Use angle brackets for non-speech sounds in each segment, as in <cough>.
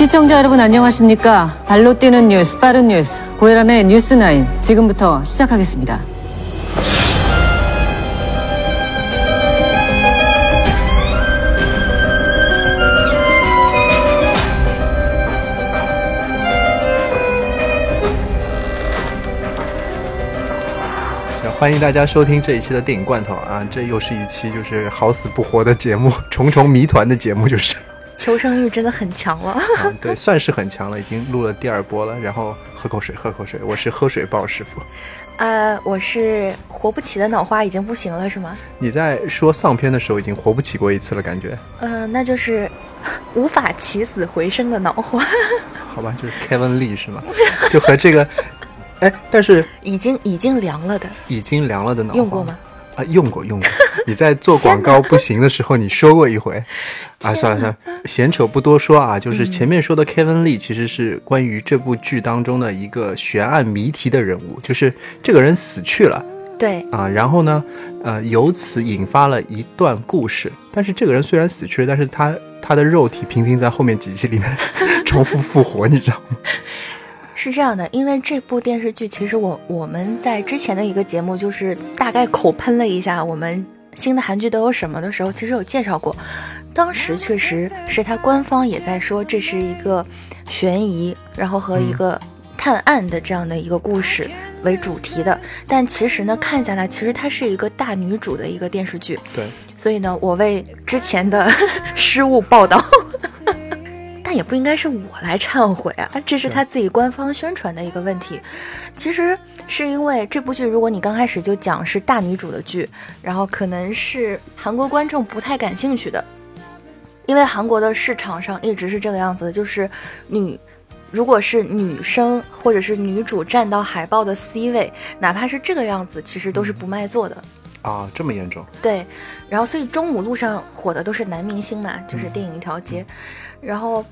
시청자 여러분 안녕하십니까? 발로 뛰는 뉴스, 빠른 뉴스, 고혜란의 뉴스나인 지금부터 시작하겠습니다. 자欢迎大家收听这一期的电影罐头啊！这又是一期就是好死不活的节目，重重谜团的节目，就是， 求生欲真的很强了。啊、对，算是很强了，已经录了第二波了。然后喝口水，喝口水，我是喝水豹师傅。呃，我是活不起的脑花已经不行了，是吗？你在说丧片的时候已经活不起过一次了，感觉？嗯、那就是无法起死回生的脑花，<laughs> 好吧，就是 Kevin Lee 是吗？就和这个，哎，但是已经已经凉了的，已经凉了的脑花用过吗？啊，用过用过。你在做广告不行的时候，你说过一回。啊，算了算了，闲扯不多说啊。就是前面说的 Kevin Lee，其实是关于这部剧当中的一个悬案谜题的人物，就是这个人死去了对，啊。然后呢，呃，由此引发了一段故事。但是这个人虽然死去了，但是他他的肉体频频在后面几集里面 <laughs> 重复复活，你知道吗？是这样的，因为这部电视剧，其实我我们在之前的一个节目，就是大概口喷了一下我们新的韩剧都有什么的时候，其实有介绍过。当时确实是他官方也在说这是一个悬疑，然后和一个探案的这样的一个故事为主题的。但其实呢，看下来，其实它是一个大女主的一个电视剧。对，所以呢，我为之前的 <laughs> 失误报道。但也不应该是我来忏悔啊，这是他自己官方宣传的一个问题。其实是因为这部剧，如果你刚开始就讲是大女主的剧，然后可能是韩国观众不太感兴趣的，因为韩国的市场上一直是这个样子的，就是女。如果是女生或者是女主站到海报的 C 位，哪怕是这个样子，其实都是不卖座的。啊，这么严重？对，然后所以中午路上火的都是男明星嘛，就是电影一条街。然后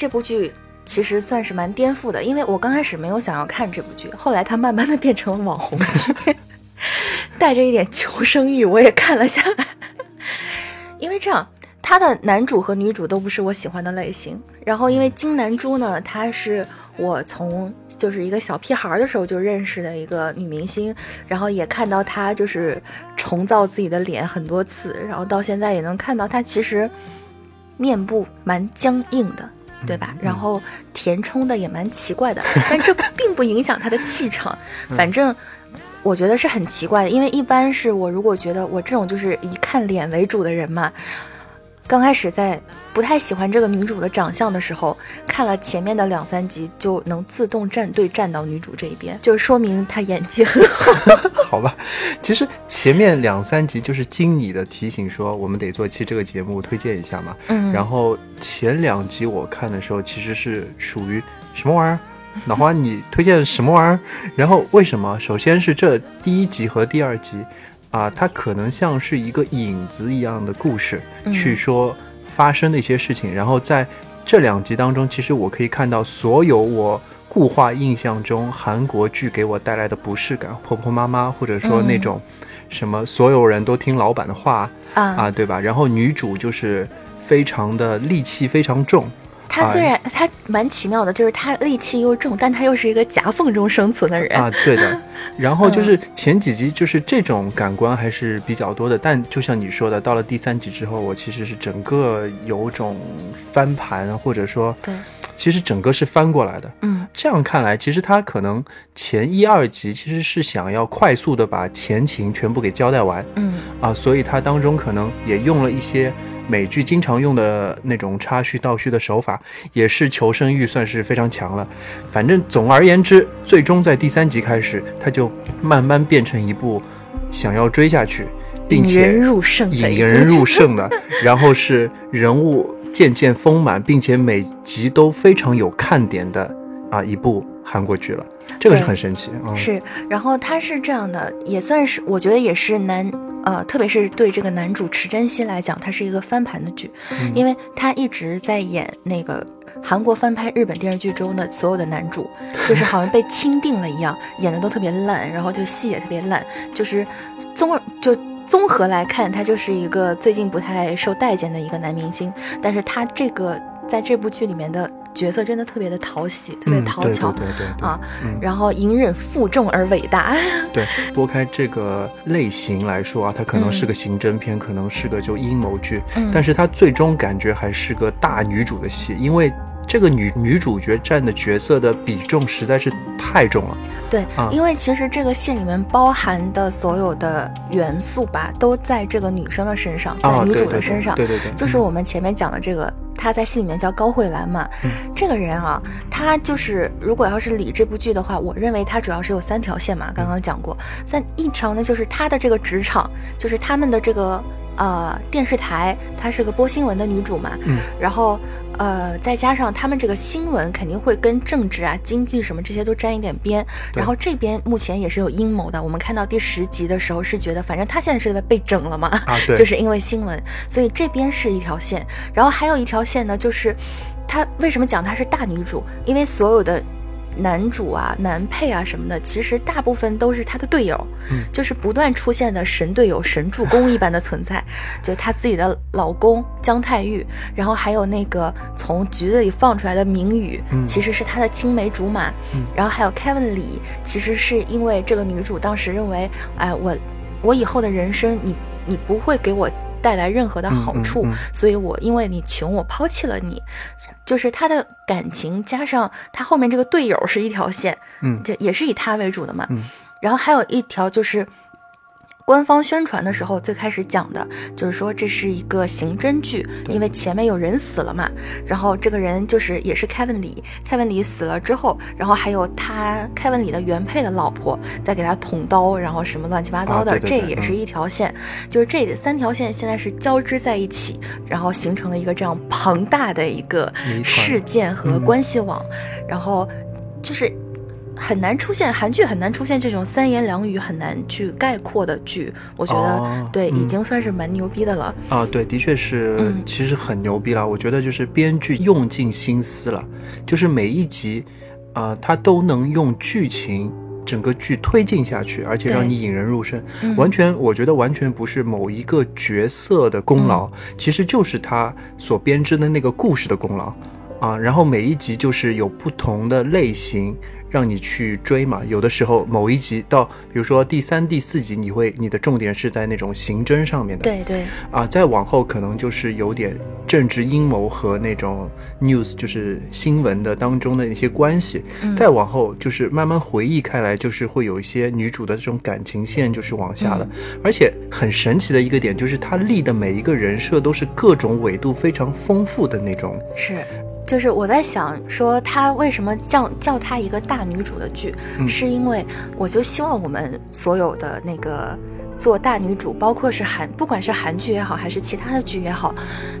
这部剧其实算是蛮颠覆的，因为我刚开始没有想要看这部剧，后来它慢慢的变成了网红剧，<laughs> 带着一点求生欲，我也看了下来。因为这样，他的男主和女主都不是我喜欢的类型。然后因为金南珠呢，她是我从就是一个小屁孩的时候就认识的一个女明星，然后也看到她就是重造自己的脸很多次，然后到现在也能看到她其实面部蛮僵硬的。对吧？然后填充的也蛮奇怪的，但这并不影响他的气场。<laughs> 反正我觉得是很奇怪的，因为一般是我如果觉得我这种就是以看脸为主的人嘛，刚开始在不太喜欢这个女主的长相的时候，看了前面的两三集就能自动站队站到女主这一边，就说明她演技很好。<laughs> 好吧，其实前面两三集就是经你的提醒说我们得做期这个节目推荐一下嘛，嗯，然后前两集我看的时候其实是属于什么玩意儿？脑花，你推荐什么玩意儿？然后为什么？首先是这第一集和第二集，啊，它可能像是一个影子一样的故事，嗯去说发生的一些事情。然后在这两集当中，其实我可以看到所有我固化印象中韩国剧给我带来的不适感，婆婆妈妈，或者说那种什么所有人都听老板的话啊，啊，对吧？然后女主就是非常的戾气非常重。她虽然他蛮奇妙的，就是他戾气又重，但他又是一个夹缝中生存的人。啊，对的。<laughs> 然后就是前几集就是这种感官还是比较多的，但就像你说的，到了第三集之后，我其实是整个有种翻盘，或者说，对，其实整个是翻过来的。嗯这样看来，其实他可能前一二集其实是想要快速的把前情全部给交代完嗯啊，所以他当中可能也用了一些美剧经常用的那种插叙倒叙的手法，也是求生欲算是非常强了。反正总而言之，最终在第三集开始，他就慢慢变成一部想要追下去，并且引人入胜的引人入胜的，然后是人物渐渐丰满，并且每集都非常有看点的啊一部韩国剧了。这个是很神奇啊！是，然后他是这样的，也算是我觉得也是男呃，特别是对这个男主池珍熙来讲，他是一个翻盘的剧，嗯因为他一直在演那个韩国翻拍日本电视剧中的所有的男主，就是好像被钦定了一样，演的都特别烂，然后就戏也特别烂，就是综就。综合来看，他就是一个最近不太受待见的一个男明星，但是他这个在这部剧里面的角色真的特别的讨喜，特别嗯讨巧、对对啊，嗯。然后隐忍负重而伟大。<laughs> 对，拨开这个类型来说啊，它可能是嗯个刑侦片，可能是个就阴谋剧，嗯。但是它最终感觉还是个大女主的戏，因为这个女女主角占的角色的比重实在是太重了。对，啊因为其实这个戏里面包含的所有的元素吧，都在这个女生的身上，在啊，女主的身上。对对对，就是嗯我们前面讲的这个，她在戏里面叫高慧兰嘛。嗯这个人啊，她就是如果要是理这部剧的话，我认为她主要是有三条线嘛，刚刚讲过。三一条呢，就是她的这个职场，就是他们的这个呃电视台，她是个播新闻的女主嘛。嗯然后呃，再加上他们这个新闻肯定会跟政治啊、经济什么这些都沾一点边。然后这边目前也是有阴谋的。我们看到第十集的时候是觉得，反正他现在是在被整了嘛。啊，对，<laughs> 就是因为新闻，所以这边是一条线，然后还有一条线呢，就是他为什么讲她是大女主？因为所有的男主啊、男配啊什么的，其实大部分都是他的队友，嗯。就是不断出现的神队友、神助攻一般的存在，就他自己的老公姜太玉，然后还有那个从局子里放出来的明宇，嗯。其实是他的青梅竹马，嗯。然后还有 Kevin 李，其实是因为这个女主当时认为，哎，我我以后的人生你你不会给我带来任何的好处，嗯嗯嗯。所以我因为你穷，我抛弃了你，就是他的感情加上他后面这个队友是一条线，嗯。这也是以他为主的嘛，嗯。然后还有一条就是。官方宣传的时候，最开始讲的就是说这是一个刑侦剧，因为前面有人死了嘛，然后这个人就是也是 Kevin 李，Kevin 李死了之后，然后还有他 Kevin 李的原配的老婆在给他捅刀，然后什么乱七八糟的，啊对对对这也是一条线，就是这三条线现在是交织在一起，然后形成了一个这样庞大的一个事件和嗯。关系网，然后就是。很难出现韩剧，很难出现这种三言两语很难去概括的剧，我觉得、哦对、嗯已经算是蛮牛逼的了。啊，对，的确是，嗯其实很牛逼了。我觉得就是编剧用尽心思了，就是每一集，啊，他都能用剧情整个剧推进下去，而且让你引人入胜。嗯完全，我觉得完全不是某一个角色的功劳，其实就是他所编织的那个故事的功劳啊。然后每一集就是有不同的类型。让你去追嘛，有的时候某一集到，比如说第三、第四集，你会你的重点是在那种刑侦上面的，对对，啊，再往后可能就是有点政治阴谋和那种 news，就是新闻的当中的一些关系。嗯再往后就是慢慢回忆开来，就是会有一些女主的这种感情线就是往下的。嗯而且很神奇的一个点就是，她立的每一个人设都是各种纬度非常丰富的那种。是，就是我在想说，她为什么叫叫她一个大女主的剧，嗯是因为我就希望我们所有的那个。做大女主，包括是韩，不管是韩剧也好，还是其他的剧也好，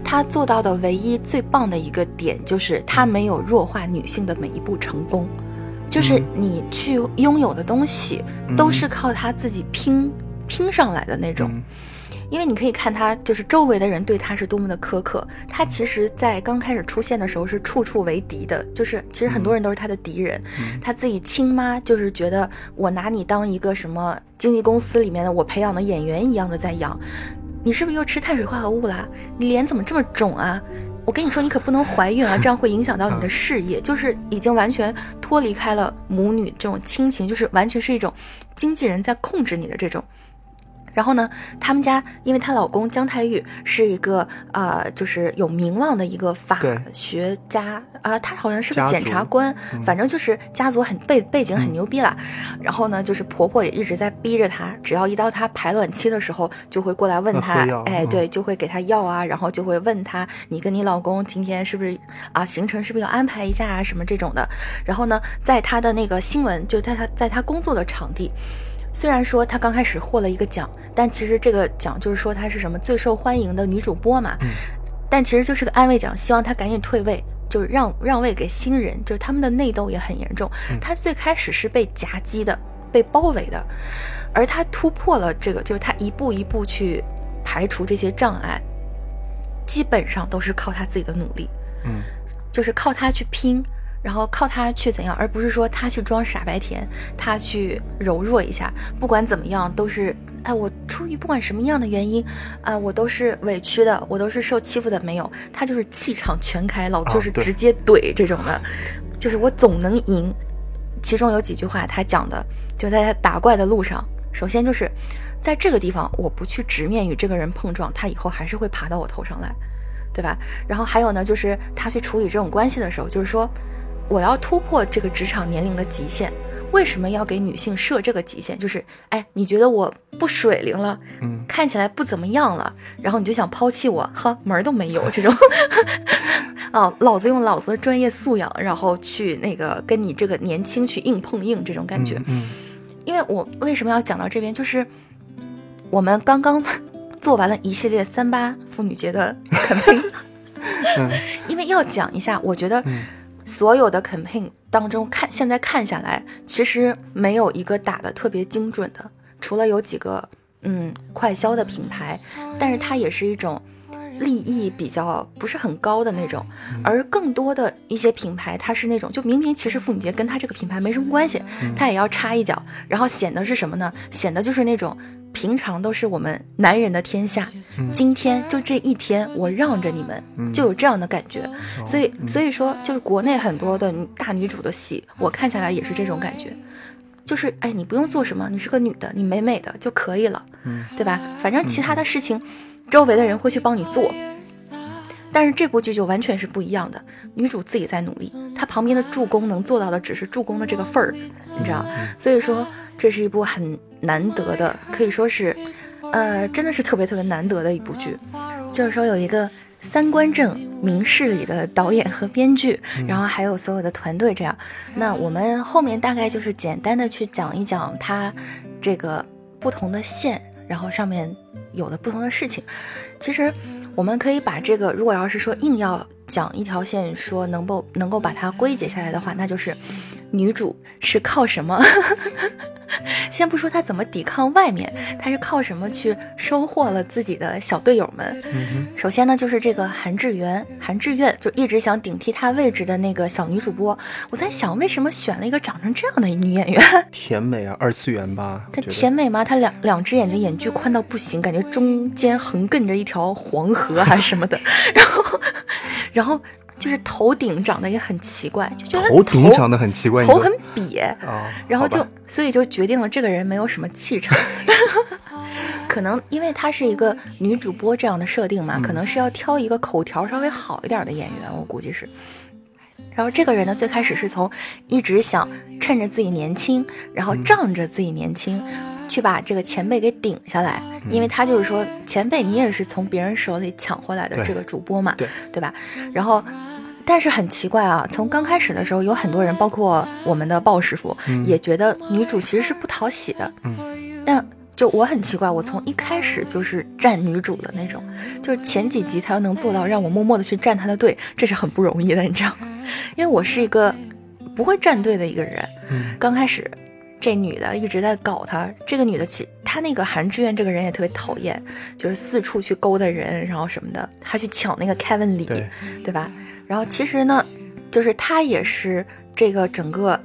她做到的唯一最棒的一个点，就是她没有弱化女性的每一步成功，就是嗯你去拥有的东西，都是靠她自己拼拼上来的那种。嗯因为你可以看他，就是周围的人对他是多么的苛刻。他其实，在刚开始出现的时候是处处为敌的，就是其实很多人都是他的敌人。嗯他自己亲妈就是觉得我拿你当一个什么经纪公司里面的我培养的演员一样的在养，你是不是又吃碳水化合物啦？你脸怎么这么肿啊？我跟你说，你可不能怀孕啊，这样会影响到你的 <laughs> 事业。就是已经完全脱离开了母女这种亲情，就是完全是一种经纪人在控制你的这种。然后呢，他们家因为她老公姜太玉是一个呃，就是有名望的一个法学家啊、他好像是个检察官，反正就是家族很背背景很嗯牛逼啦。然后呢，就是婆婆也一直在逼着她，只要一到她排卵期的时候，就会过来问要她哎，嗯对，就会给她药啊，然后就会问她，你跟你老公今天是不是啊行程是不是要安排一下啊什么这种的。然后呢，在她的那个新闻，就在她在她工作的场地。虽然说她刚开始获了一个奖，但其实这个奖就是说她是什么最受欢迎的女主播嘛，但其实就是个安慰奖，希望她赶紧退位，就是让让位给新人，就是他们的内斗也很严重。她最开始是被夹击的，被包围的，而她突破了这个，就是她一步一步去排除这些障碍，基本上都是靠她自己的努力，嗯，就是靠她去拼。然后靠他去怎样，而不是说他去装傻白甜，他去柔弱一下。不管怎么样，都是哎，我出于不管什么样的原因，啊、我都是委屈的，我都是受欺负的，没有，他就是气场全开，老子就是直接怼这种的，就是我总能赢。其中有几句话他讲的，就在他打怪的路上，首先就是在这个地方，我不去直面与这个人碰撞，他以后还是会爬到我头上来，对吧？然后还有呢，就是他去处理这种关系的时候，就是说我要突破这个职场年龄的极限。为什么要给女性设这个极限？就是，哎，你觉得我不水灵了，嗯，看起来不怎么样了，然后你就想抛弃我，呵，门儿都没有 <laughs> 这种。<laughs> 哦，老子用老子的专业素养，然后去那个跟你这个年轻去硬碰硬这种感觉。嗯，因为我为什么要讲到这边，就是我们刚刚 <laughs> 做完了一系列三八妇女节的 campaign，、嗯因为要讲一下，我觉得嗯所有的 campaign 当中看现在看下来，其实没有一个打的特别精准的，除了有几个嗯快销的品牌，但是它也是一种。利益比较不是很高的那种，而更多的一些品牌，它是那种就明明其实妇女节跟它这个品牌没什么关系，它也要插一脚，然后显得是什么呢？显得就是那种平常都是我们男人的天下，今天就这一天我让着你们，就有这样的感觉。所以所以说，就是国内很多的大女主的戏，我看下来也是这种感觉。就是哎，你不用做什么，你是个女的，你美美的就可以了，对吧？反正其他的事情，周围的人会去帮你做。但是这部剧就完全是不一样的，女主自己在努力，她旁边的助攻能做到的只是助攻的这个份儿，你知道？所以说这是一部很难得的，可以说是，呃，真的是特别特别难得的一部剧。就是说有一个三观正、明事理的导演和编剧，<laughs> 然后还有所有的团队这样。那我们后面大概就是简单的去讲一讲它这个不同的线，然后上面有的不同的事情。其实我们可以把这个，如果要是说硬要讲一条线，说能够能够把它归结下来的话，那就是女主是靠什么？<laughs> 先不说她怎么抵抗外面，她是靠什么去收获了自己的小队友们？首先呢，就是这个韩志源，韩志愿就一直想顶替她位置的那个小女主播。我在想，为什么选了一个长成这样的女演员？甜美啊，二次元吧，她甜美吗？她两两只眼睛眼距宽到不行，感觉中间横亘着一条黄河还是什么的。<laughs> 然后，然后就是头顶长得也很奇怪，就觉得头顶长得很奇怪，头很瘪，啊，然后就所以就决定了这个人没有什么气场。<laughs> 可能因为她是一个女主播这样的设定嘛，嗯可能是要挑一个口条稍微好一点的演员，我估计是。然后这个人呢，最开始是从一直想趁着自己年轻，然嗯后仗着自己年轻，去把这个前辈给顶下来，嗯因为他就是说前辈你也是从别人手里抢回来的这个主播嘛，对对吧？然后。但是很奇怪啊，从刚开始的时候，有很多人，包括我们的鲍师傅，嗯也觉得女主其实是不讨喜的。但就我很奇怪，我从一开始就是站女主的那种，就是前几集她要能做到让我默默的去站她的队，这是很不容易的，你知道吗？<laughs> 因为我是一个不会站队的一个人。嗯刚开始这女的一直在搞他，这个女的其她那个韩志愿这个人也特别讨厌，就是四处去勾搭人，然后什么的，还去抢那个 Kevin 李，对对吧？然后其实呢，就是他也是这个整个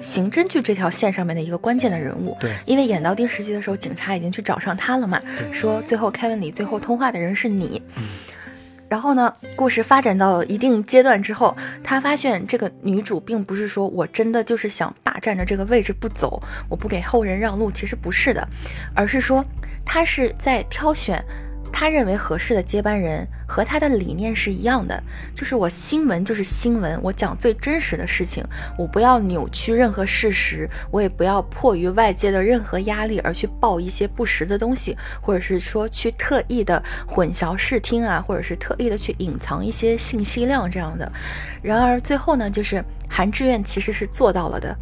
刑侦剧这条线上面的一个关键的人物。对因为演到第十集的时候，警察已经去找上他了嘛，说最后 Kevin 李最后通话的人是你。然后呢，故事发展到一定阶段之后，他发现这个女主并不是说我真的就是想霸占着这个位置不走，我不给后人让路，其实不是的，而是说他是在挑选他认为合适的接班人，和他的理念是一样的，就是我新闻就是新闻，我讲最真实的事情，我不要扭曲任何事实，我也不要迫于外界的任何压力而去报一些不实的东西，或者是说去特意的混淆视听啊，或者是特意的去隐藏一些信息量这样的。然而最后呢，就是韩志愿其实是做到了的。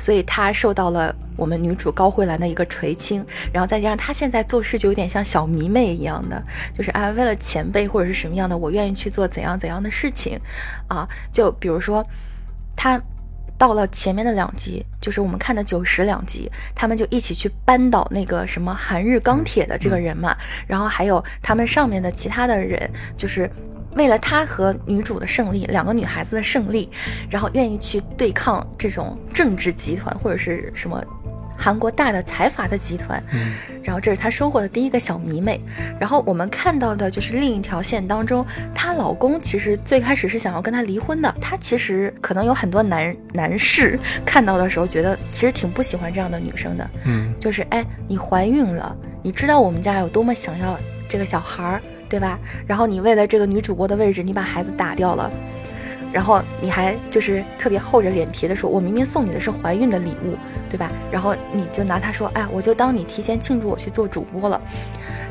所以他受到了我们女主高慧兰的一个垂青，然后再加上他现在做事就有点像小迷妹一样的，就是啊，为了前辈或者是什么样的，我愿意去做怎样怎样的事情，啊，就比如说他到了前面的两集，就是我们看的九十两集，他们就一起去扳倒那个什么韩日钢铁的这个人嘛，然后还有他们上面的其他的人，就是。为了他和女主的胜利，两个女孩子的胜利，然后愿意去对抗这种政治集团或者是什么韩国大的财阀的集团，嗯然后这是她收获的第一个小迷妹。然后我们看到的就是另一条线当中，她老公其实最开始是想要跟她离婚的。她其实可能有很多男男士看到的时候，觉得其实挺不喜欢这样的女生的，嗯就是哎，你怀孕了，你知道我们家有多么想要这个小孩儿，对吧？然后你为了这个女主播的位置，你把孩子打掉了。然后你还就是特别厚着脸皮的说，我明明送你的是怀孕的礼物，对吧？然后你就拿它说，哎，我就当你提前庆祝我去做主播了。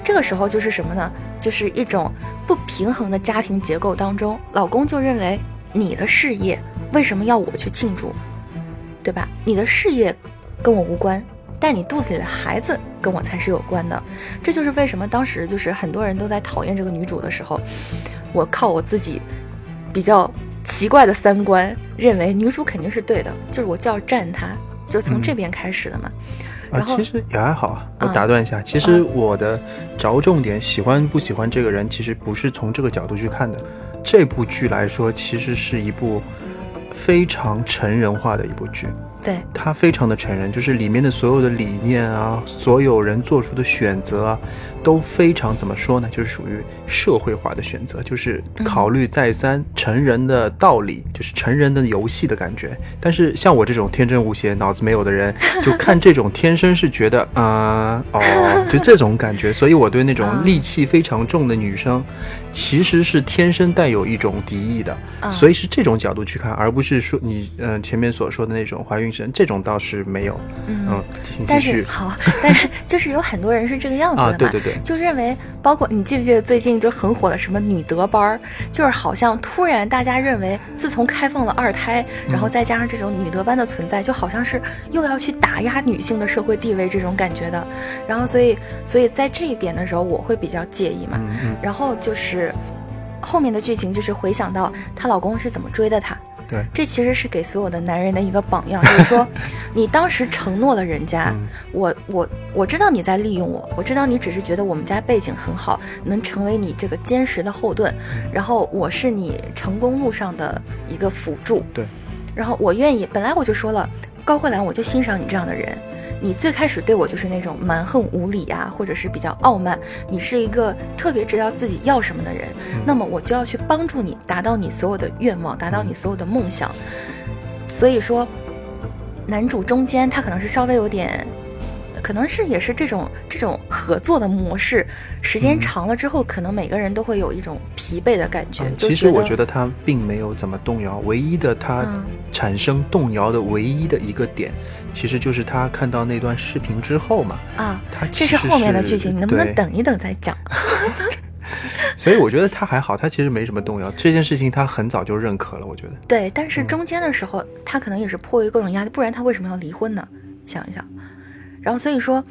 这个时候就是什么呢？就是一种不平衡的家庭结构当中，老公就认为你的事业为什么要我去庆祝，对吧？你的事业跟我无关，但你肚子里的孩子跟我才是有关的。这就是为什么当时就是很多人都在讨厌这个女主的时候，我靠我自己比较奇怪的三观，认为女主肯定是对的，就是我就要站她，就从这边开始的嘛。啊然，后其实也还好啊。我嗯打断一下，其实我的着重点喜欢不喜欢这个人，其实不是从这个角度去看的。这部剧来说，其实是一部非常成人化的一部剧。对，他非常的成人，就是里面的所有的理念啊，所有人做出的选择啊，都非常怎么说呢？就是属于社会化的选择，就是考虑再三成人的道理，就是成人的游戏的感觉。但是像我这种天真无邪、脑子没有的人，就看这种天生是觉得，嗯、哦，就这种感觉。所以我对那种戾气非常重的女生，其实是天生带有一种敌意的。啊所以是这种角度去看，而不是说你嗯、呃前面所说的那种怀孕神，这种倒是没有。嗯嗯，但继续是好，<laughs> 但是就是有很多人是这个样子的嘛，啊，对对对，就认为，包括你记不记得最近就很火的什么女德班儿，就是好像突然大家认为，自从开放了二胎，然后再加上这种女德班的存在，就好像是又要去打压女性的社会地位这种感觉的。然后所以所以在这一点的时候，我会比较介意嘛。然后就是后面的剧情，就是回想到她老公是怎么追的她。对，这其实是给所有的男人的一个榜样，<laughs> 就是说，你当时承诺了人家，嗯。我我我知道你在利用我，我知道你只是觉得我们家背景很好，能成为你这个坚实的后盾，然后我是你成功路上的一个辅助，对，然后我愿意，本来我就说了，高慧兰，我就欣赏你这样的人。你最开始对我就是那种蛮横无理啊，或者是比较傲慢，你是一个特别知道自己要什么的人，那么我就要去帮助你达到你所有的愿望，达到你所有的梦想。所以说，男主中间他可能是稍微有点，可能是也是这种这种合作的模式，时间嗯长了之后，可能每个人都会有一种疲惫的感觉。其实我觉觉得他并没有怎么动摇，唯一的他嗯产生动摇的唯一的一个点，其实就是他看到那段视频之后嘛，啊，他这是后面的剧情，你能不能等一等再讲？<laughs> 所以我觉得他还好，他其实没什么动摇，这件事情他很早就认可了，我觉得。对，但是嗯中间的时候，他可能也是迫于各种压力，不然他为什么要离婚呢？想一想，然后所以说，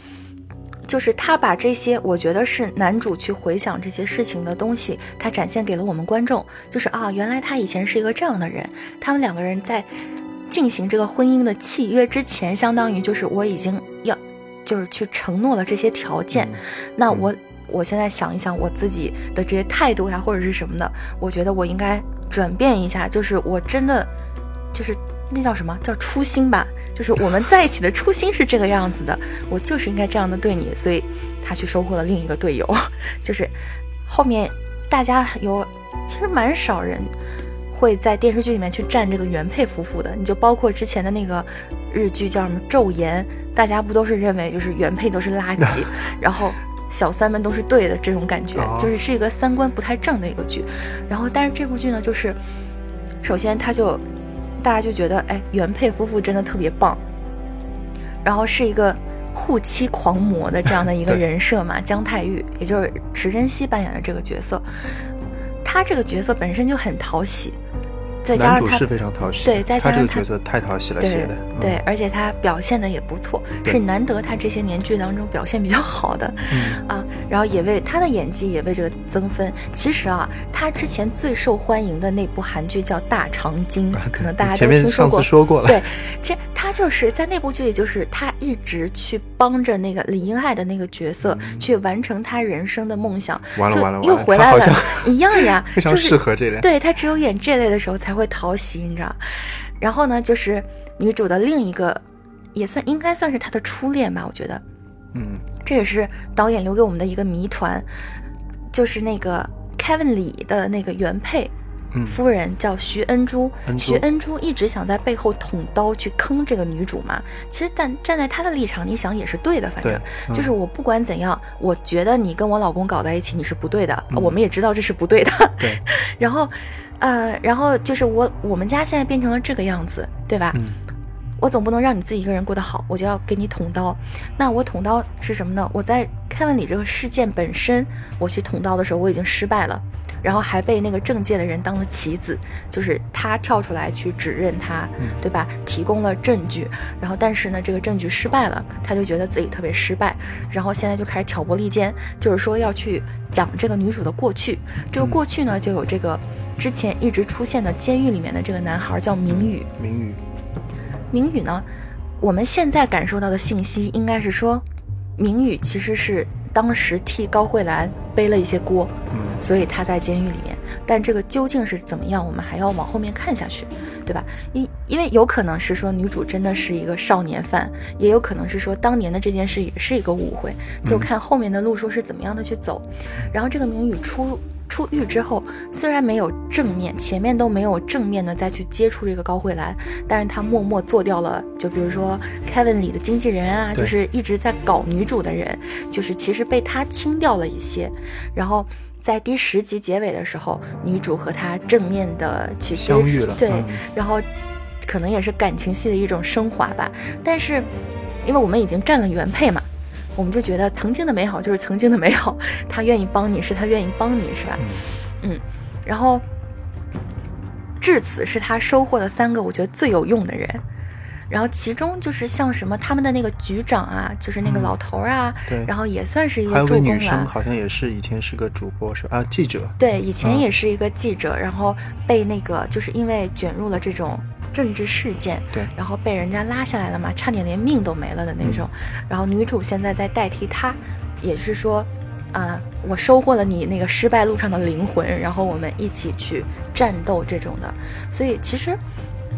就是他把这些，我觉得是男主去回想这些事情的东西，他展现给了我们观众，就是啊，原来他以前是一个这样的人，他们两个人在进行这个婚姻的契约之前，相当于就是我已经要，就是去承诺了这些条件，那我。我现在想一想我自己的这些态度呀，或者是什么的，我觉得我应该转变一下，就是我真的，就是那叫什么叫初心吧，就是我们在一起的初心是这个样子的，我就是应该这样的对你，所以他去收获了另一个队友，<laughs> 就是后面大家有其实蛮少人会在电视剧里面去站这个原配夫妇的，你就包括之前的那个日剧叫什么《昼颜》，大家不都是认为就是原配都是垃圾，<laughs> 然后。小三们都是对的，这种感觉、哦就是是一个三观不太正的一个剧。然后，但是这部剧呢，就是首先他就大家就觉得，哎，原配夫妇真的特别棒，然后是一个护妻狂魔的这样的一个 <laughs> 人设嘛，姜太玉，也就是池珍熙扮演的这个角色，他这个角色本身就很讨喜，再加上他男主是非常讨喜，对再加上他他这个角色太讨喜了，对写的。对，嗯而且他表现的也不错，是难得他这些年剧当中表现比较好的。嗯啊，然后也为他的演技也为这个增分。其实啊，他之前最受欢迎的那部韩剧叫《大长今》，可能大家前都听说过面上次。说过了，对，其实他就是在那部剧里，就是他一直去帮着那个李英爱的那个角色、去完成他人生的梦想，嗯完了就完了完了又回来了一样呀，<laughs> 非常就是适合这类。对他只有演这类的时候才会讨喜，你知道。然后呢，就是女主的另一个也算应该算是她的初恋吧，我觉得嗯这也是导演留给我们的一个谜团，就是那个 Kevin 李的那个原配。嗯夫人叫徐恩珠，徐恩珠一直想在背后捅刀去坑这个女主嘛。其实，但站在她的立场，你想也是对的，反正嗯就是我不管怎样，我觉得你跟我老公搞在一起，你是不对的，嗯我们也知道这是不对的。对，<laughs> 然后，呃，然后就是我我们家现在变成了这个样子，对吧？嗯我总不能让你自己一个人过得好，我就要给你捅刀。那我捅刀是什么呢？我在凯文里这个事件本身，我去捅刀的时候，我已经失败了，然后还被那个政界的人当了棋子，就是他跳出来去指认他，嗯对吧？提供了证据，然后但是呢，这个证据失败了，他就觉得自己特别失败，然后现在就开始挑拨离间，就是说要去讲这个女主的过去。这个过去呢，就有这个之前一直出现的监狱里面的这个男孩叫明宇。明宇，明宇呢，我们现在感受到的信息应该是说，明宇其实是当时替高慧兰背了一些锅，嗯所以他在监狱里面。但这个究竟是怎么样，我们还要往后面看下去，对吧？因因为有可能是说女主真的是一个少年犯，也有可能是说当年的这件事也是一个误会，就看后面的路数是怎么样的去走。然后这个明宇出。出狱之后，虽然没有正面，前面都没有正面的再去接触这个高慧兰，但是他默默做掉了，就比如说 Kevin 里的经纪人啊，就是一直在搞女主的人，就是其实被他清掉了一些。然后在第十集结尾的时候，女主和他正面的去接相遇了对，嗯然后可能也是感情戏的一种升华吧。但是因为我们已经占了原配嘛。我们就觉得曾经的美好就是曾经的美好，<laughs> 他愿意帮你是他愿意帮你是吧？嗯，然后至此是他收获了三个我觉得最有用的人，然后其中就是像什么他们的那个局长啊，就是那个嗯老头儿啊，对然后也算是一个助攻有个女生，了。好像也是以前是个主播是吧啊记者，对，以前嗯也是一个记者，然后被那个就是因为卷入了这种政治事件，对然后被人家拉下来了嘛，差点连命都没了的那种。然后女主现在在代替他，也是说，啊、我收获了你那个失败路上的灵魂，然后我们一起去战斗这种的。所以其实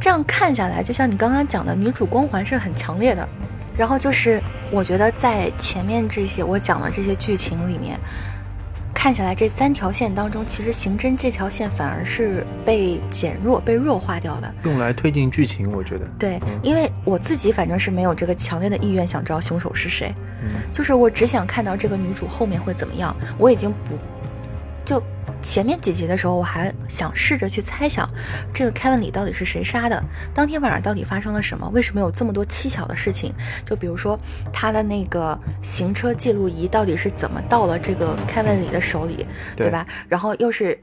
这样看下来，就像你刚刚讲的，女主光环是很强烈的。然后就是我觉得在前面这些我讲的这些剧情里面。看下来，这三条线当中，其实刑侦这条线反而是被减弱、被弱化掉的。用来推进剧情，我觉得，对，嗯因为我自己反正是没有这个强烈的意愿想知道凶手是谁，嗯就是我只想看到这个女主后面会怎么样。我已经不就前面几集的时候，我还想试着去猜想这个 Kevin 里到底是谁杀的，当天晚上到底发生了什么，为什么有这么多蹊跷的事情？就比如说他的那个行车记录仪到底是怎么到了这个 Kevin 里的手里，对对吧？然后又是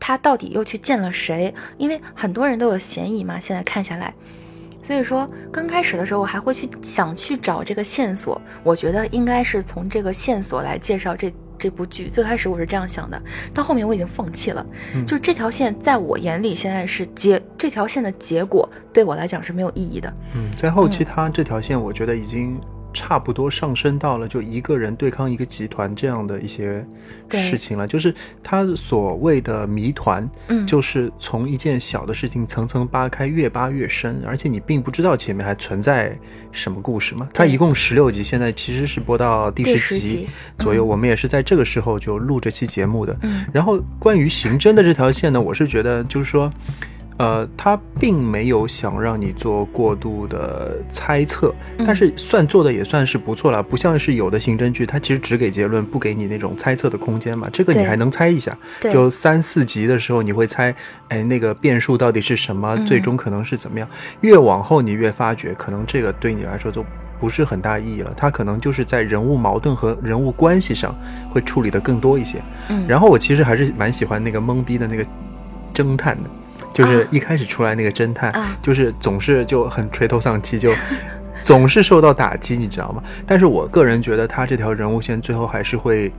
他到底又去见了谁？因为很多人都有嫌疑嘛，现在看下来。所以说，刚开始的时候，我还会去想去找这个线索，我觉得应该是从这个线索来介绍这这部剧。最开始我是这样想的，到后面我已经放弃了。嗯就这条线在我眼里现在是结这条线的结果，对我来讲是没有意义的。嗯，在后期他这条线，我觉得已经差不多上升到了就一个人对抗一个集团这样的一些事情了。就是他所谓的谜团，嗯就是从一件小的事情层层扒开，越扒越深，而且你并不知道前面还存在什么故事嘛。它一共十六集，现在其实是播到第第十集左右，我们也是在这个时候就录这期节目的。嗯然后关于刑侦的这条线呢，我是觉得就是说，呃，他并没有想让你做过度的猜测，嗯但是算做的也算是不错了，不像是有的刑侦剧，它其实只给结论，不给你那种猜测的空间嘛。这个你还能猜一下，就三四集的时候你会猜，哎，那个变数到底是什么，嗯最终可能是怎么样。越往后你越发觉，可能这个对你来说就。不是很大意义了，它可能就是在人物矛盾和人物关系上会处理的更多一些。嗯，然后我其实还是蛮喜欢那个懵逼的那个侦探的，就是啊一开始出来那个侦探，啊就是总是就很垂头丧气，就 <laughs> 总是受到打击，你知道吗？但是我个人觉得他这条人物线最后还是会。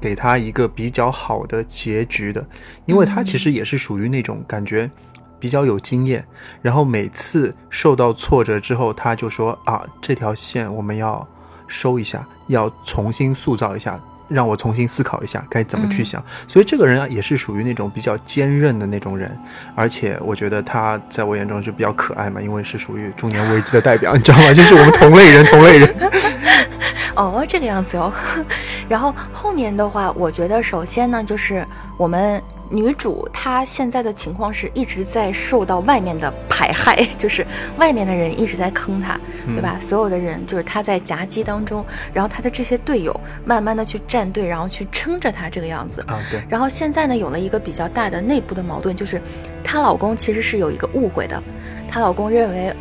给他一个比较好的结局的，因为他其实也是属于那种感觉比较有经验，然后每次受到挫折之后，他就说啊，这条线我们要收一下，要重新塑造一下，让我重新思考一下该怎么去嗯想。所以这个人啊，也是属于那种比较坚韧的那种人，而且我觉得他在我眼中就比较可爱嘛，因为是属于中年危机的代表，<laughs> 你知道吗？就是我们同类人，同类人。<laughs> 哦，这个样子哦。<laughs> 然后后面的话，我觉得首先呢，就是我们女主她现在的情况是一直在受到外面的排害，<laughs> 就是外面的人一直在坑她，对吧？所有的人就是她在夹击当中，然后她的这些队友慢慢的去站队，然后去撑着她这个样子。啊，对，然后现在呢，有了一个比较大的内部的矛盾，就是她老公其实是有一个误会的，她老公认为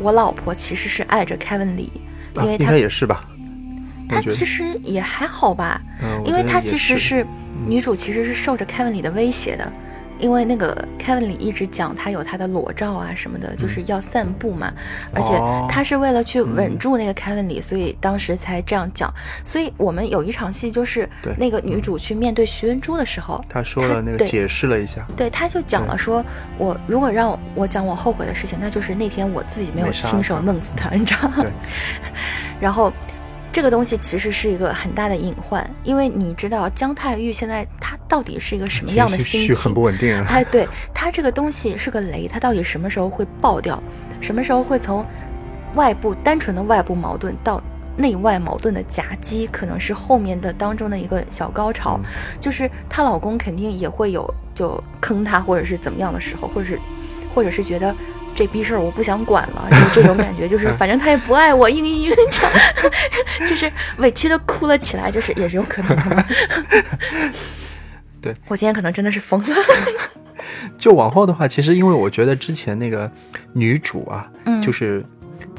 我老婆其实是爱着 Kevin 李，因为他该也是吧。我他其实也还好吧，嗯，因为他其实是女主，其实是受着 Kevin 李的威胁的，因为那个 Kevin 李一直讲他有他的裸照啊什么的，就是要散步嘛，而且他是为了去稳嗯住那个 Kevin 李，所以当时才这样讲。所以我们有一场戏就是那个女主去面对徐文珠的时候，他说了那个解释了一下，对，他就讲了说，我如果让我讲我后悔的事情，那就是那天我自己没有亲手弄死他，你知道吗？<laughs> 然后这个东西其实是一个很大的隐患，因为你知道姜太玉现在他到底是一个什么样的心情绪很？不稳定啊。哎，对他这个东西是个雷，他到底什么时候会爆掉？什么时候会从外部单纯的外部矛盾到内外矛盾的夹击？可能是后面的当中的一个小高潮，就是她老公肯定也会有就坑她或者是怎么样的时候，或者是或者是觉得。这逼事儿我不想管了，就这种感觉，就是反正他也不爱我，嘤嘤嘤，<laughs> 就是委屈的哭了起来，就是也是有可能的。对我今天可能真的是疯了。<laughs> 就往后的话，其实因为我觉得之前那个女主啊，嗯就是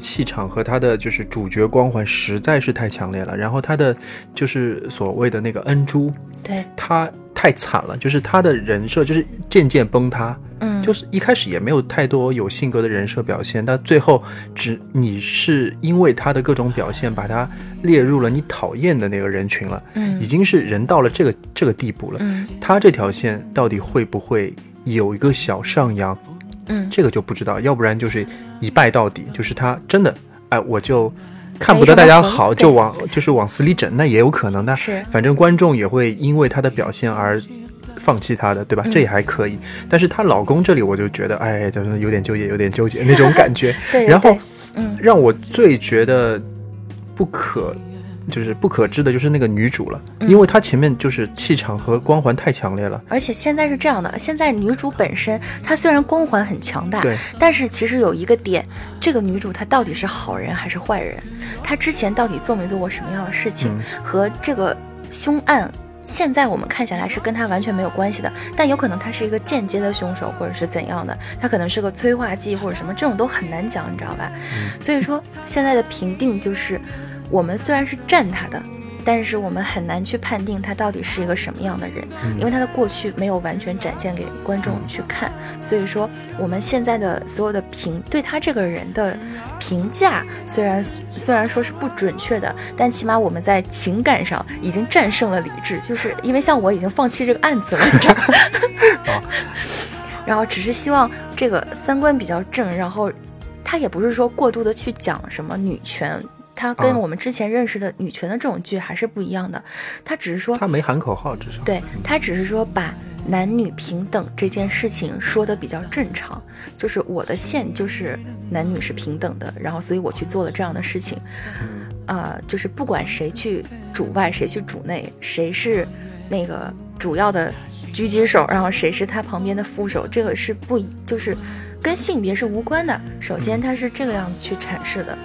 气场和他的就是主角光环实在是太强烈了，然后他的就是所谓的那个恩珠，对，他太惨了，就是他的人设就是渐渐崩塌。嗯，就是一开始也没有太多有性格的人设表现，但最后只你是因为他的各种表现，把他列入了你讨厌的那个人群了，嗯已经是人到了这个这个地步了。嗯他这条线到底会不会有一个小上扬，嗯，这个就不知道，要不然就是一败到底，就是他真的，哎，我就看不得大家好，就往就是往死里整，那也有可能的。是反正观众也会因为他的表现而放弃她的，对吧？嗯这也还可以。但是她老公这里，我就觉得，哎，就是有点纠结，有点纠结那种感觉。<laughs> 对，对然后嗯让我最觉得不可。就是不可知的，就是那个女主了，嗯因为她前面就是气场和光环太强烈了。而且现在是这样的，现在女主本身她虽然光环很强大，对，但是其实有一个点，这个女主她到底是好人还是坏人？她之前到底做没做过什么样的事情，嗯和这个凶案。现在我们看起来是跟她完全没有关系的，但有可能她是一个间接的凶手，或者是怎样的，她可能是个催化剂或者什么，这种都很难讲，你知道吧？所以说现在的评定就是，我们虽然是站他的，但是我们很难去判定他到底是一个什么样的人，因为他的过去没有完全展现给观众去看，所以说我们现在的所有的评对他这个人的评价，虽然虽然说是不准确的，但起码我们在情感上已经战胜了理智，就是因为像我已经放弃这个案子了，你知道吗？然后只是希望这个三观比较正，然后他也不是说过度的去讲什么女权。他跟啊我们之前认识的女权的这种剧还是不一样的，它只是说它没喊口号，至少。对它只是说把男女平等这件事情说的比较正常，就是我的线就是男女是平等的，然后所以我去做了这样的事情，呃，就是不管谁去主外，谁去主内，谁是那个主要的狙击手，然后谁是他旁边的副手，这个是不一就是跟性别是无关的。首先它是这个样子去阐释的。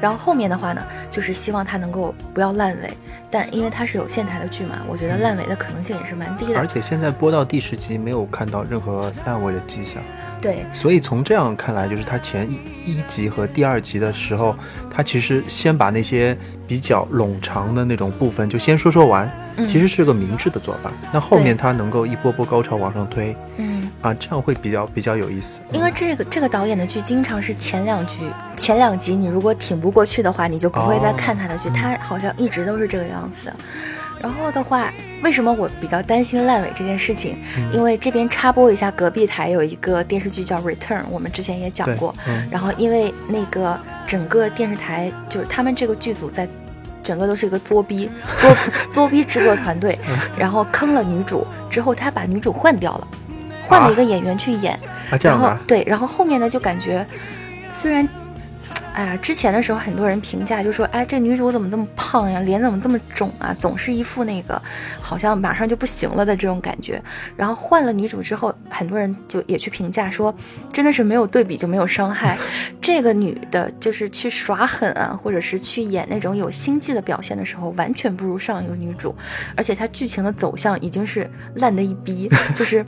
然后后面的话呢，就是希望它能够不要烂尾，但因为它是有线台的剧嘛，我觉得烂尾的可能性也是蛮低的。而且现在播到第十集没有看到任何烂尾的迹象，对，所以从这样看来，就是它前一一集和第二集的时候，它其实先把那些比较冗长的那种部分就先说说完，嗯其实是个明智的做法。那后面对他能够一波波高潮往上推嗯，啊，这样会比较比较有意思。因为这个这个导演的剧经常是前两局前两集你如果挺不过去的话，你就不会再看他的剧，哦他好像一直都是这个样子的。然后的话，为什么我比较担心烂尾这件事情？嗯因为这边插播一下，隔壁台有一个电视剧叫《Return》，我们之前也讲过。嗯然后因为那个整个电视台就是他们这个剧组在。整个都是一个作逼作 <laughs> 作逼制作团队，然后坑了女主之后，他把女主换掉了，换了一个演员去演，啊，这然后样啊，对，然后后面呢就感觉虽然。哎呀，之前的时候很多人评价就说，哎，这女主怎么这么胖呀，脸怎么这么肿啊，总是一副那个好像马上就不行了的这种感觉。然后换了女主之后，很多人就也去评价说，真的是没有对比就没有伤害。<laughs> 这个女的就是去耍狠啊，或者是去演那种有心计的表现的时候，完全不如上一个女主，而且她剧情的走向已经是烂的一逼，就是。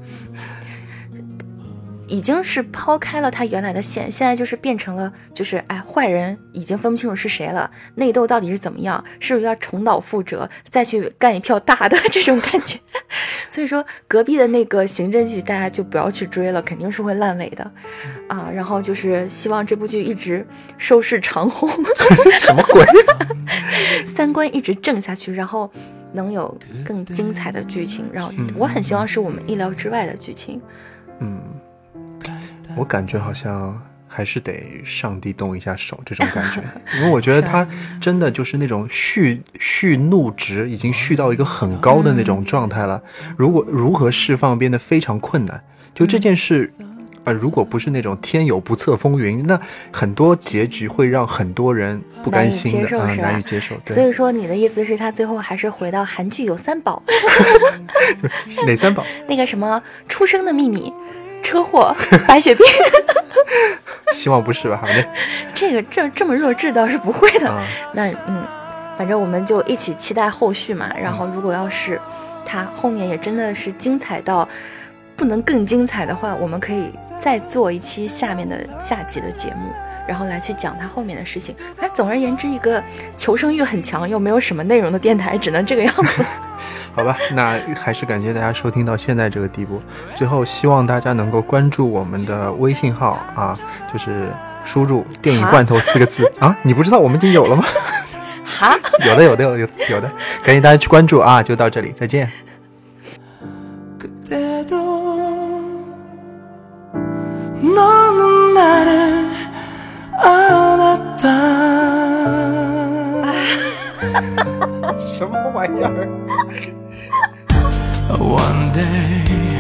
已经是抛开了他原来的线，现在就是变成了，就是哎，坏人已经分不清楚是谁了，内斗到底是怎么样，是不是要重蹈覆辙，再去干一票大的 <laughs> 这种感觉？所以说，隔壁的那个刑侦剧大家就不要去追了，肯定是会烂尾的啊。然后就是希望这部剧一直收视长虹，<laughs> 什么鬼？<laughs> 三观一直正下去，然后能有更精彩的剧情。然后我很希望是我们意料之外的剧情。嗯，我感觉好像还是得上帝动一下手这种感觉，<laughs> 因为我觉得他真的就是那种蓄蓄怒值已经蓄到一个很高的那种状态了。如果如何释放变得非常困难，就这件事。啊，如果不是那种天有不测风云，那很多结局会让很多人不甘心的啊，难以接受。对所以说，你的意思是，他最后还是回到韩剧有三宝，<laughs> <laughs> 哪三宝？那个什么出生的秘密、车祸、<laughs> 白血病。<laughs> 希望不是吧？反正 <laughs> 这个这这么弱智倒是不会的。啊，那嗯，反正我们就一起期待后续嘛。然后，如果要是他后面也真的是精彩到不能更精彩的话，我们可以再做一期下面的下集的节目，然后来去讲他后面的事情。反正总而言之，一个求生欲很强又没有什么内容的电台，只能这个样子。好吧那还是感谢大家收听到现在这个地步。最后希望大家能够关注我们的微信号啊就是输入电影罐头四个字。啊？你不知道我们已经有了吗？哈？有的有的有的有的。感谢大家去关注啊就到这里再见。<laughs> 什么玩意儿？One day